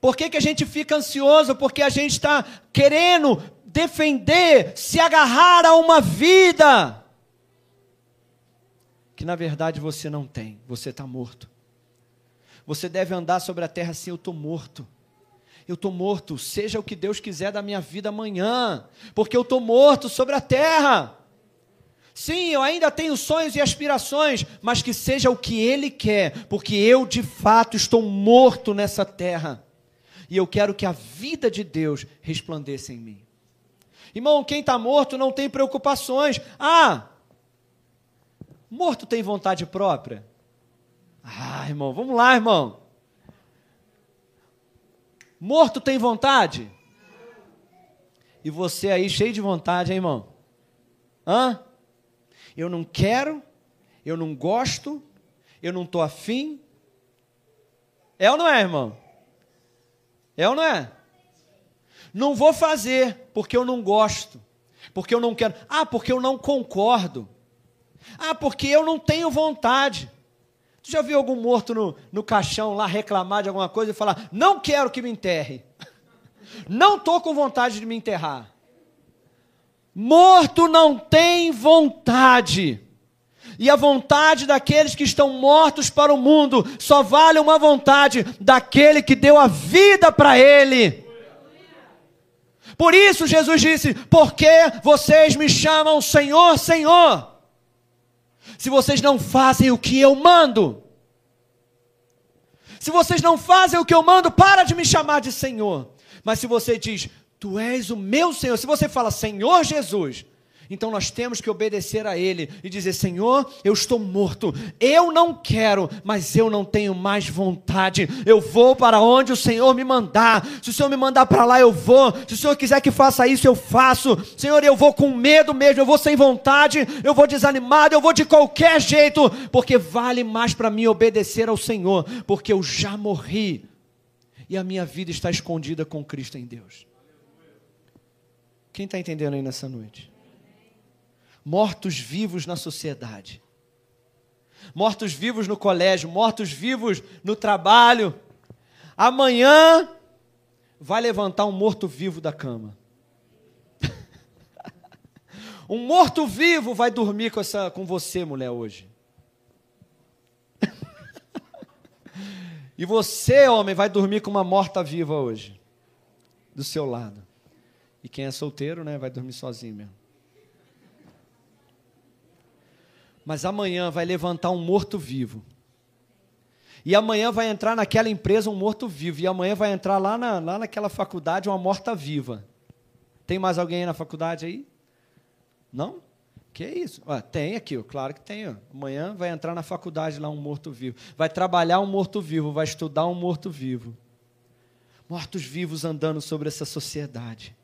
Por que, que a gente fica ansioso? Porque a gente está querendo defender, se agarrar a uma vida que na verdade você não tem, você está morto. Você deve andar sobre a terra assim: eu estou morto. Eu estou morto, seja o que Deus quiser da minha vida amanhã, porque eu estou morto sobre a terra. Sim, eu ainda tenho sonhos e aspirações, mas que seja o que Ele quer, porque eu de fato estou morto nessa terra e eu quero que a vida de Deus resplandeça em mim. Irmão, quem está morto não tem preocupações. Ah, morto tem vontade própria? Ah, irmão, vamos lá, irmão. Morto tem vontade? E você aí cheio de vontade, hein, irmão? Hã? Eu não quero, eu não gosto, eu não estou afim. É ou não é, irmão? É ou não é? Não vou fazer porque eu não gosto, porque eu não quero. Ah, porque eu não concordo. Ah, porque eu não tenho vontade. Tu já viu algum morto no, no caixão lá reclamar de alguma coisa e falar: não quero que me enterre, não estou com vontade de me enterrar. Morto não tem vontade. E a vontade daqueles que estão mortos para o mundo só vale uma vontade daquele que deu a vida para ele. Por isso Jesus disse: Porque vocês me chamam Senhor, Senhor, se vocês não fazem o que eu mando. Se vocês não fazem o que eu mando, para de me chamar de Senhor. Mas se você diz, Tu és o meu Senhor, se você fala Senhor Jesus, então nós temos que obedecer a Ele e dizer: Senhor, eu estou morto, eu não quero, mas eu não tenho mais vontade. Eu vou para onde o Senhor me mandar. Se o Senhor me mandar para lá, eu vou. Se o Senhor quiser que faça isso, eu faço. Senhor, eu vou com medo mesmo, eu vou sem vontade, eu vou desanimado, eu vou de qualquer jeito, porque vale mais para mim obedecer ao Senhor, porque eu já morri e a minha vida está escondida com Cristo em Deus. Quem está entendendo aí nessa noite? Mortos-vivos na sociedade, mortos-vivos no colégio, mortos-vivos no trabalho. Amanhã vai levantar um morto-vivo da cama. Um morto-vivo vai dormir com, essa, com você, mulher, hoje. e você, homem, vai dormir com uma morta-viva hoje, do seu lado. E quem é solteiro, né, vai dormir sozinho mesmo. Mas amanhã vai levantar um morto-vivo. E amanhã vai entrar naquela empresa um morto-vivo. E amanhã vai entrar lá, na, lá naquela faculdade uma morta-viva. Tem mais alguém aí na faculdade aí? Não? Que isso? Ah, tem aqui, ó, claro que tem. Ó. Amanhã vai entrar na faculdade lá um morto-vivo. Vai trabalhar um morto-vivo, vai estudar um morto-vivo. Mortos-vivos andando sobre essa sociedade.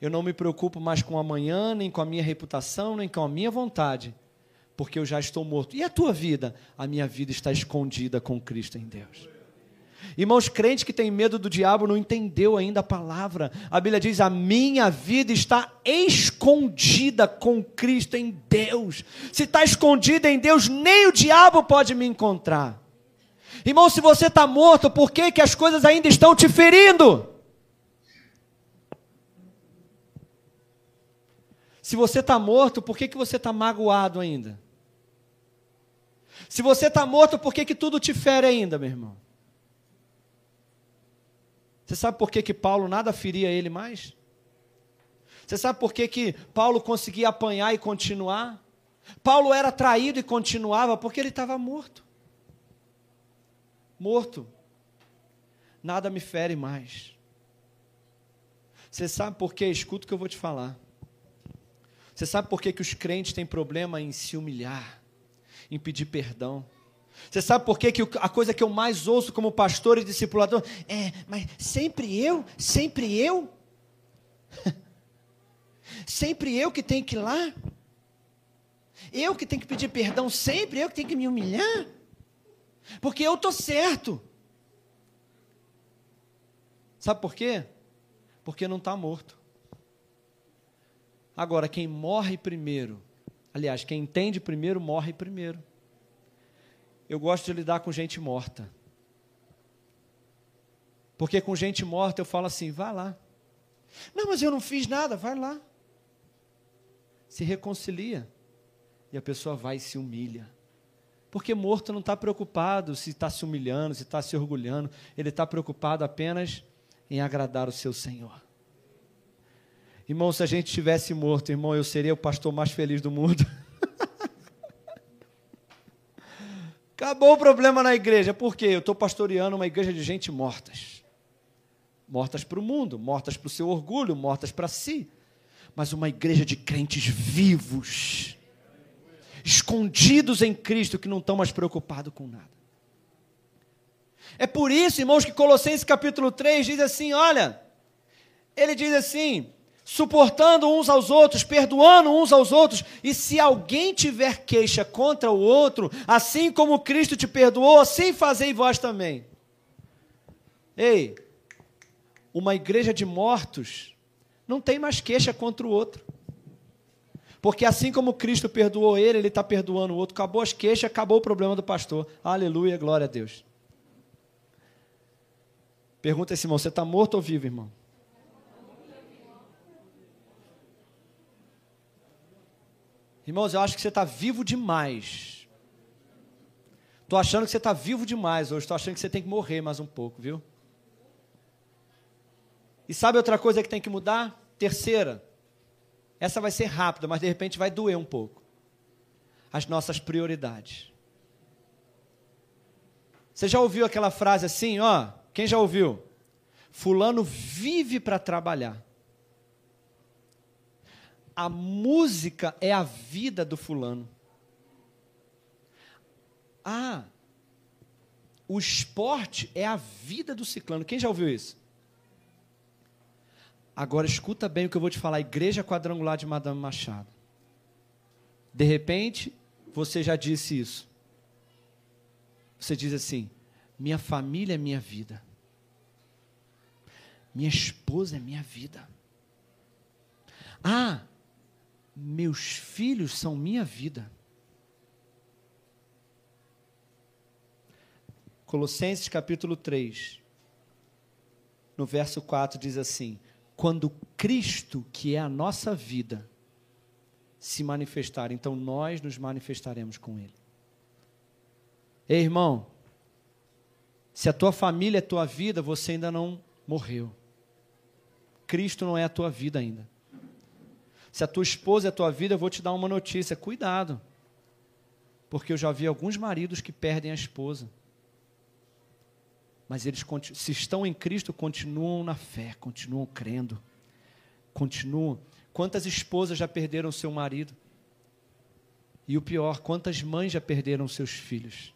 Eu não me preocupo mais com amanhã, nem com a minha reputação, nem com a minha vontade, porque eu já estou morto. E a tua vida? A minha vida está escondida com Cristo em Deus. Irmãos, crentes que têm medo do diabo não entendeu ainda a palavra. A Bíblia diz: "A minha vida está escondida com Cristo em Deus". Se está escondida em Deus, nem o diabo pode me encontrar. Irmão, se você está morto, por que, que as coisas ainda estão te ferindo? Se você está morto, por que, que você está magoado ainda? Se você está morto, por que, que tudo te fere ainda, meu irmão? Você sabe por que, que Paulo nada feria ele mais? Você sabe por que, que Paulo conseguia apanhar e continuar? Paulo era traído e continuava porque ele estava morto. Morto. Nada me fere mais. Você sabe por que? Escuta o que eu vou te falar. Você sabe por que, que os crentes têm problema em se humilhar, em pedir perdão? Você sabe por que, que a coisa que eu mais ouço como pastor e discipulador é, mas sempre eu, sempre eu? sempre eu que tenho que ir lá? Eu que tenho que pedir perdão sempre, eu que tenho que me humilhar? Porque eu estou certo. Sabe por quê? Porque não está morto. Agora, quem morre primeiro, aliás, quem entende primeiro, morre primeiro. Eu gosto de lidar com gente morta. Porque com gente morta eu falo assim: vá lá. Não, mas eu não fiz nada, vai lá. Se reconcilia. E a pessoa vai e se humilha. Porque morto não está preocupado se está se humilhando, se está se orgulhando. Ele está preocupado apenas em agradar o seu Senhor. Irmão, se a gente tivesse morto, irmão, eu seria o pastor mais feliz do mundo. Acabou o problema na igreja. Por quê? Eu estou pastoreando uma igreja de gente mortas. Mortas para o mundo, mortas para o seu orgulho, mortas para si. Mas uma igreja de crentes vivos, escondidos em Cristo, que não estão mais preocupados com nada. É por isso, irmãos, que Colossenses capítulo 3 diz assim: olha, ele diz assim: suportando uns aos outros, perdoando uns aos outros, e se alguém tiver queixa contra o outro, assim como Cristo te perdoou, assim fazei vós também. Ei, uma igreja de mortos não tem mais queixa contra o outro. Porque assim como Cristo perdoou ele, ele está perdoando o outro. Acabou as queixas, acabou o problema do pastor. Aleluia, glória a Deus. Pergunta esse irmão: você está morto ou vivo, irmão? Irmãos, eu acho que você está vivo demais. Estou achando que você está vivo demais hoje. Estou achando que você tem que morrer mais um pouco, viu? E sabe outra coisa que tem que mudar? Terceira. Essa vai ser rápida, mas de repente vai doer um pouco. As nossas prioridades. Você já ouviu aquela frase assim, ó? Quem já ouviu? Fulano vive para trabalhar a música é a vida do fulano. Ah, o esporte é a vida do ciclano. Quem já ouviu isso? Agora escuta bem o que eu vou te falar. Igreja quadrangular de Madame Machado. De repente, você já disse isso. Você diz assim: minha família é minha vida. Minha esposa é minha vida. Ah, meus filhos são minha vida. Colossenses capítulo 3, no verso 4 diz assim: Quando Cristo, que é a nossa vida, se manifestar, então nós nos manifestaremos com Ele. Ei, irmão, se a tua família é tua vida, você ainda não morreu. Cristo não é a tua vida ainda. Se a tua esposa é a tua vida, eu vou te dar uma notícia: cuidado. Porque eu já vi alguns maridos que perdem a esposa. Mas eles, se estão em Cristo, continuam na fé, continuam crendo, continuam Quantas esposas já perderam seu marido? E o pior, quantas mães já perderam seus filhos?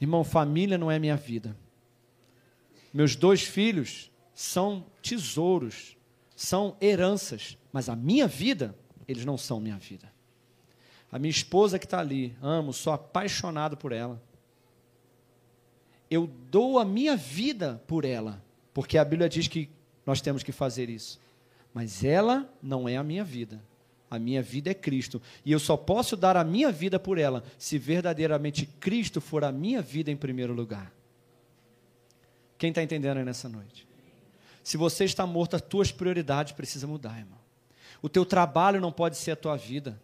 Irmão, família não é minha vida. Meus dois filhos são tesouros, são heranças, mas a minha vida, eles não são minha vida. A minha esposa que está ali, amo, sou apaixonado por ela. Eu dou a minha vida por ela, porque a Bíblia diz que nós temos que fazer isso. Mas ela não é a minha vida. A minha vida é Cristo. E eu só posso dar a minha vida por ela se verdadeiramente Cristo for a minha vida em primeiro lugar. Quem está entendendo aí nessa noite? Se você está morto, as tuas prioridades precisam mudar, irmão. O teu trabalho não pode ser a tua vida.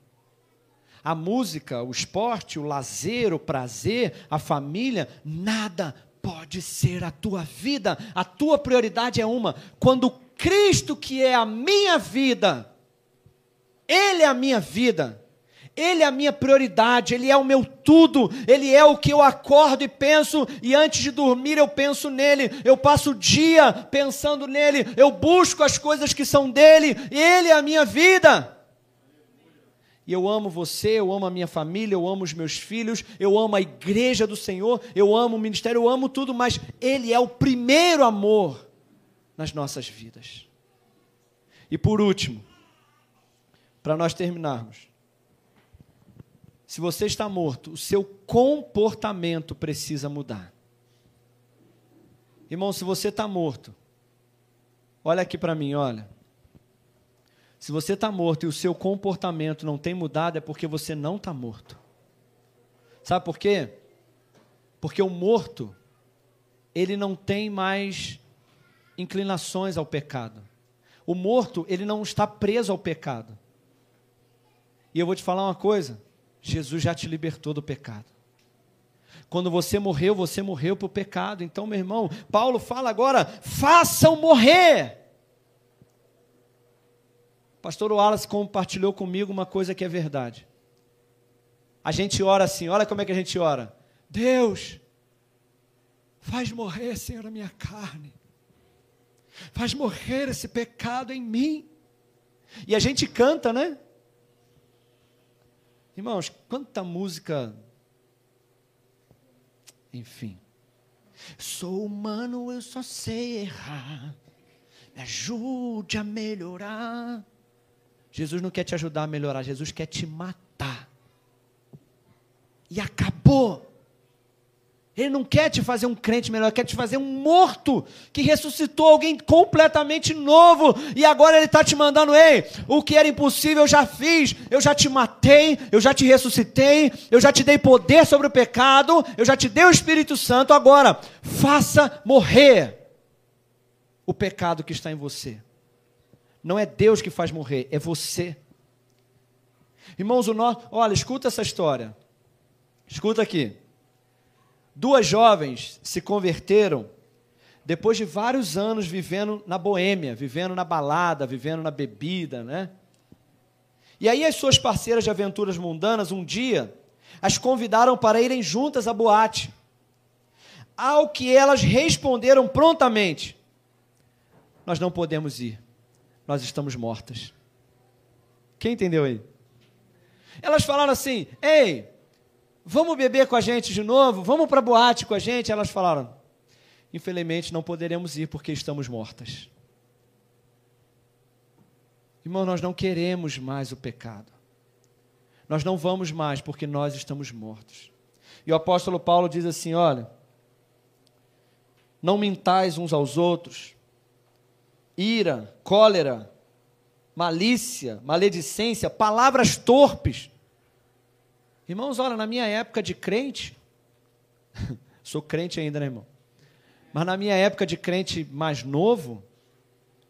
A música, o esporte, o lazer, o prazer, a família, nada pode ser a tua vida. A tua prioridade é uma. Quando Cristo, que é a minha vida, Ele é a minha vida. Ele é a minha prioridade, Ele é o meu tudo, Ele é o que eu acordo e penso, e antes de dormir eu penso nele, eu passo o dia pensando nele, eu busco as coisas que são dele, Ele é a minha vida. E eu amo você, eu amo a minha família, eu amo os meus filhos, eu amo a igreja do Senhor, eu amo o ministério, eu amo tudo, mas Ele é o primeiro amor nas nossas vidas. E por último, para nós terminarmos, se você está morto, o seu comportamento precisa mudar. Irmão, se você está morto, olha aqui para mim, olha. Se você está morto e o seu comportamento não tem mudado, é porque você não está morto. Sabe por quê? Porque o morto, ele não tem mais inclinações ao pecado. O morto, ele não está preso ao pecado. E eu vou te falar uma coisa: Jesus já te libertou do pecado. Quando você morreu, você morreu para o pecado. Então, meu irmão, Paulo fala agora: façam morrer pastor Wallace compartilhou comigo uma coisa que é verdade. A gente ora assim, olha como é que a gente ora. Deus, faz morrer, Senhor, a minha carne. Faz morrer esse pecado em mim. E a gente canta, né? Irmãos, quanta música. Enfim. Sou humano, eu só sei errar. Me ajude a melhorar. Jesus não quer te ajudar a melhorar, Jesus quer te matar. E acabou. Ele não quer te fazer um crente melhor, ele quer te fazer um morto que ressuscitou alguém completamente novo. E agora ele está te mandando: ei, o que era impossível eu já fiz, eu já te matei, eu já te ressuscitei, eu já te dei poder sobre o pecado, eu já te dei o Espírito Santo. Agora, faça morrer o pecado que está em você. Não é Deus que faz morrer, é você. Irmãos, o nosso, olha, escuta essa história. Escuta aqui. Duas jovens se converteram depois de vários anos vivendo na boêmia, vivendo na balada, vivendo na bebida, né? E aí as suas parceiras de aventuras mundanas um dia as convidaram para irem juntas à boate. Ao que elas responderam prontamente: Nós não podemos ir nós estamos mortas. Quem entendeu aí? Elas falaram assim: Ei, vamos beber com a gente de novo? Vamos para boate com a gente? Elas falaram: Infelizmente não poderemos ir porque estamos mortas. Irmão, nós não queremos mais o pecado. Nós não vamos mais porque nós estamos mortos. E o apóstolo Paulo diz assim: Olha, não mintais uns aos outros ira, cólera, malícia, maledicência, palavras torpes. Irmãos, olha, na minha época de crente, sou crente ainda, né, irmão? Mas na minha época de crente mais novo,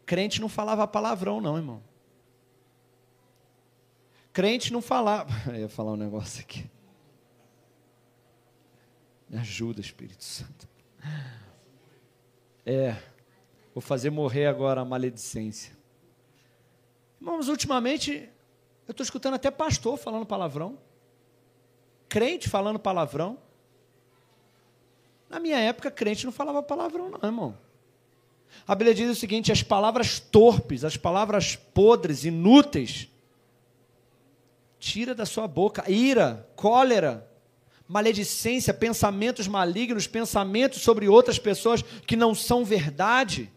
crente não falava palavrão, não, irmão. Crente não falava. Eu ia falar um negócio aqui. Me ajuda, Espírito Santo. É, vou fazer morrer agora a maledicência. Irmãos, ultimamente, eu estou escutando até pastor falando palavrão, crente falando palavrão. Na minha época, crente não falava palavrão, não, irmão. A Bíblia diz o seguinte: as palavras torpes, as palavras podres, inúteis, tira da sua boca ira, cólera, maledicência, pensamentos malignos, pensamentos sobre outras pessoas que não são verdade,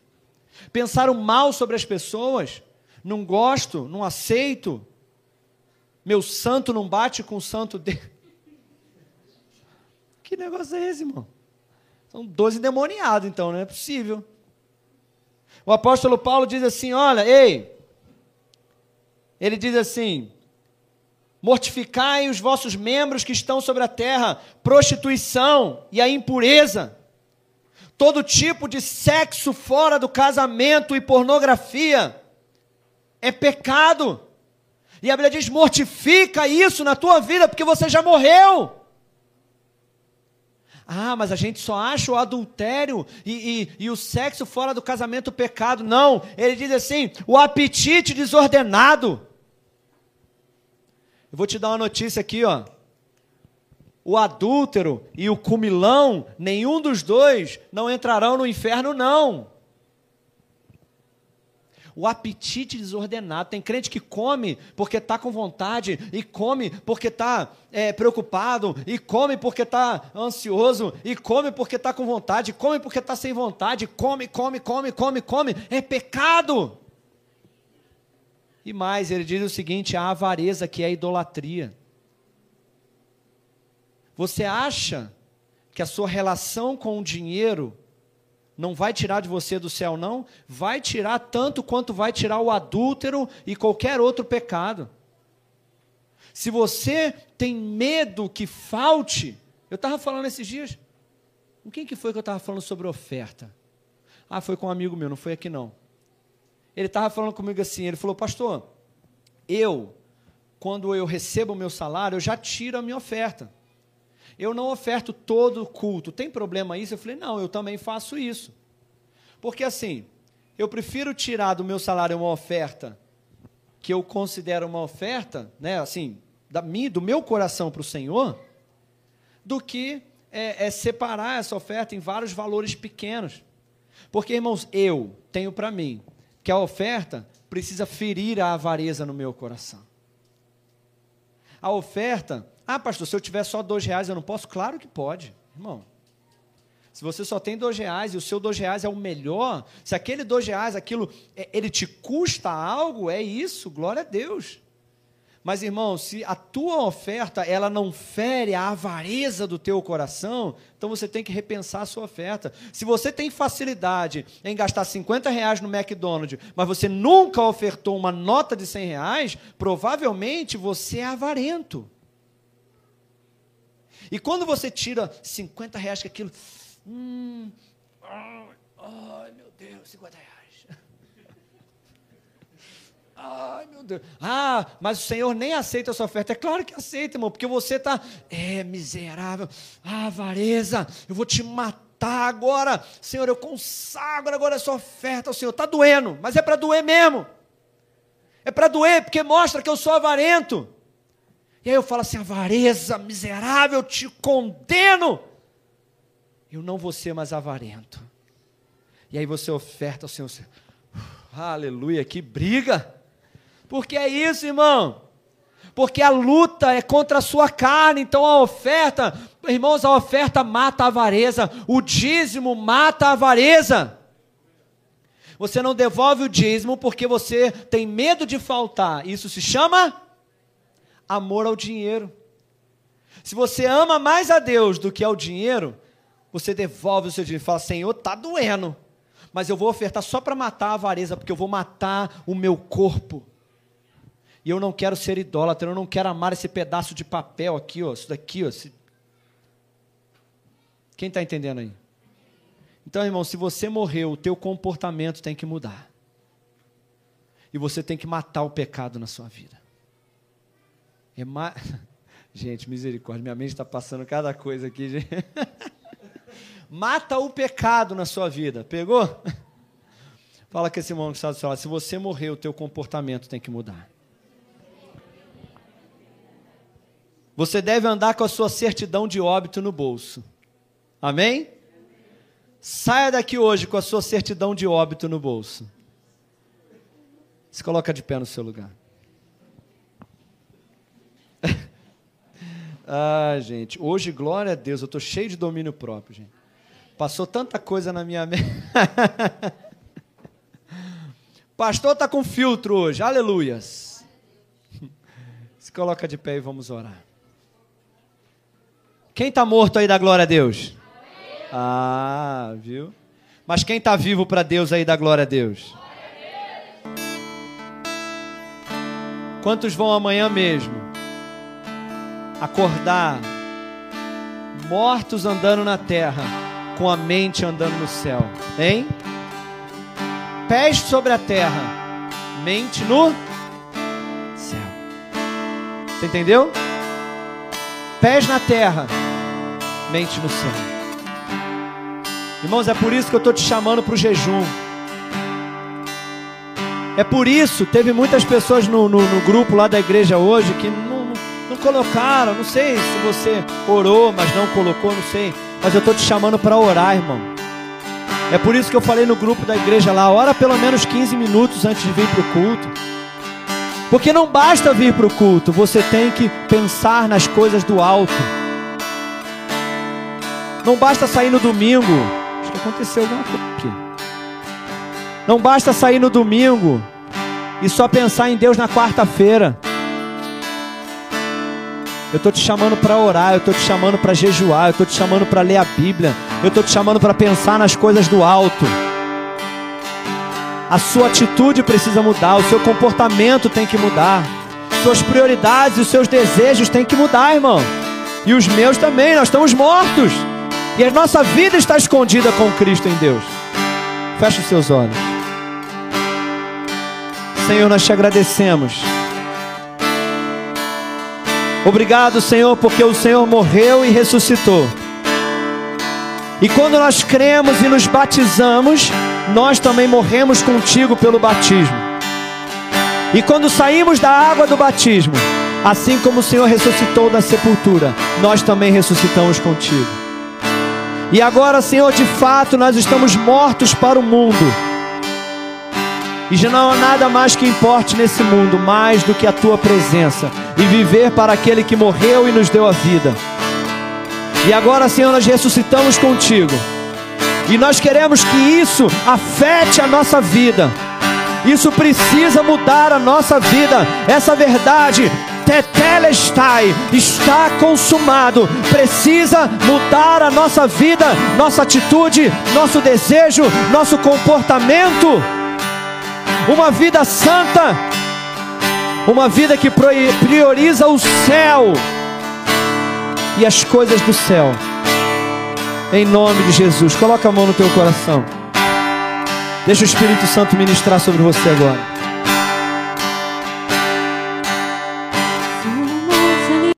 pensar o mal sobre as pessoas, não gosto, não aceito, meu santo não bate com o santo dele. Que negócio é esse, irmão? São dois endemoniados, então, não é possível. O apóstolo Paulo diz assim: olha, ei, ele diz assim: mortificai os vossos membros que estão sobre a terra, prostituição e a impureza, todo tipo de sexo fora do casamento e pornografia é pecado. E a Bíblia diz: mortifica isso na tua vida, porque você já morreu. Ah, mas a gente só acha o adultério e, e, e, o sexo fora do casamento pecado. Não, ele diz assim: o apetite desordenado. Eu vou te dar uma notícia aqui, ó. O adúltero e o cumilão, nenhum dos dois não entrarão no inferno, não o apetite desordenado. Tem crente que come porque está com vontade, e come porque está é, preocupado, e come porque está ansioso, e come porque está com vontade, come porque está sem vontade, come, come, come, come, come. É pecado. E mais, ele diz o seguinte: a avareza que é a idolatria. Você acha que a sua relação com o dinheiro não vai tirar de você do céu, não. Vai tirar tanto quanto vai tirar o adúltero e qualquer outro pecado. Se você tem medo que falte, eu estava falando esses dias, com quem que foi que eu estava falando sobre oferta? Ah, foi com um amigo meu, não foi aqui não. Ele estava falando comigo assim, ele falou, pastor, eu, quando eu recebo o meu salário, eu já tiro a minha oferta eu não oferto todo o culto. Tem problema isso? Eu falei, não, eu também faço isso. Porque assim, eu prefiro tirar do meu salário uma oferta que eu considero uma oferta, né, assim, da minha, do meu coração para o Senhor, do que é, é separar essa oferta em vários valores pequenos. Porque, irmãos, eu tenho para mim que a oferta precisa ferir a avareza no meu coração. A oferta ah, pastor, se eu tiver só dois reais, eu não posso? Claro que pode, irmão. Se você só tem dois reais e o seu dois reais é o melhor, se aquele dois reais, aquilo, é, ele te custa algo, é isso, glória a Deus. Mas, irmão, se a tua oferta ela não fere a avareza do teu coração, então você tem que repensar a sua oferta. Se você tem facilidade em gastar 50 reais no McDonald's, mas você nunca ofertou uma nota de 100 reais, provavelmente você é avarento. E quando você tira 50 reais, que aquilo. Hum, ai, meu Deus, 50 reais. Ai, meu Deus. Ah, mas o Senhor nem aceita a sua oferta. É claro que aceita, irmão, porque você está. É miserável. Ah, avareza, eu vou te matar agora. Senhor, eu consagro agora essa oferta ao Senhor. Está doendo, mas é para doer mesmo. É para doer, porque mostra que eu sou avarento. E aí eu falo assim: avareza, miserável, te condeno. Eu não vou ser mais avarento. E aí você oferta ao Senhor. Aleluia, que briga. Porque é isso, irmão. Porque a luta é contra a sua carne, então a oferta, irmãos, a oferta mata a avareza, o dízimo mata a avareza. Você não devolve o dízimo porque você tem medo de faltar. Isso se chama amor ao dinheiro. Se você ama mais a Deus do que ao dinheiro, você devolve o seu dinheiro e fala: Senhor, está doendo, mas eu vou ofertar só para matar a avareza, porque eu vou matar o meu corpo. E eu não quero ser idólatra, eu não quero amar esse pedaço de papel aqui, ó, isso daqui. Ó, esse... Quem está entendendo aí? Então, irmão, se você morreu, o teu comportamento tem que mudar. E você tem que matar o pecado na sua vida. É ma... Gente, misericórdia, minha mente está passando cada coisa aqui. Gente. Mata o pecado na sua vida. Pegou? Fala com esse irmão que está do. Se você morrer, o teu comportamento tem que mudar. Você deve andar com a sua certidão de óbito no bolso. Amém? Saia daqui hoje com a sua certidão de óbito no bolso. Se coloca de pé no seu lugar. Ah, gente, hoje, glória a Deus, eu estou cheio de domínio próprio, gente. Passou tanta coisa na minha mente. Pastor está com filtro hoje, aleluias. Se coloca de pé e vamos orar. Quem está morto aí da glória a Deus? Ah, viu? Mas quem está vivo para Deus aí da glória a Deus? Quantos vão amanhã mesmo acordar mortos andando na terra, com a mente andando no céu? Hein? Pés sobre a terra, mente no céu. Você entendeu? Pés na terra, mente no céu. Irmãos, é por isso que eu estou te chamando para o jejum. É por isso, teve muitas pessoas no, no, no grupo lá da igreja hoje que colocaram. Não sei se você orou, mas não colocou, não sei. Mas eu estou te chamando para orar, irmão. É por isso que eu falei no grupo da igreja lá: ora pelo menos 15 minutos antes de vir para o culto. Porque não basta vir para o culto, você tem que pensar nas coisas do alto. Não basta sair no domingo. Acho que aconteceu alguma coisa aqui. Não basta sair no domingo e só pensar em Deus na quarta-feira. Eu estou te chamando para orar, eu estou te chamando para jejuar, eu estou te chamando para ler a Bíblia, eu estou te chamando para pensar nas coisas do alto. A sua atitude precisa mudar, o seu comportamento tem que mudar. Suas prioridades e os seus desejos têm que mudar, irmão. E os meus também, nós estamos mortos. E a nossa vida está escondida com Cristo em Deus. Feche os seus olhos. Senhor, nós te agradecemos. Obrigado, Senhor, porque o Senhor morreu e ressuscitou. E quando nós cremos e nos batizamos, nós também morremos contigo pelo batismo. E quando saímos da água do batismo, assim como o Senhor ressuscitou da sepultura, nós também ressuscitamos contigo. E agora, Senhor, de fato, nós estamos mortos para o mundo. E já não há nada mais que importe nesse mundo mais do que a tua presença e viver para aquele que morreu e nos deu a vida. E agora, Senhor, nós ressuscitamos contigo. E nós queremos que isso afete a nossa vida. Isso precisa mudar a nossa vida. Essa verdade tetelestai, está consumado. Precisa mudar a nossa vida, nossa atitude, nosso desejo, nosso comportamento. Uma vida santa, uma vida que prioriza o céu e as coisas do céu. Em nome de Jesus. Coloca a mão no teu coração. Deixa o Espírito Santo ministrar sobre você agora.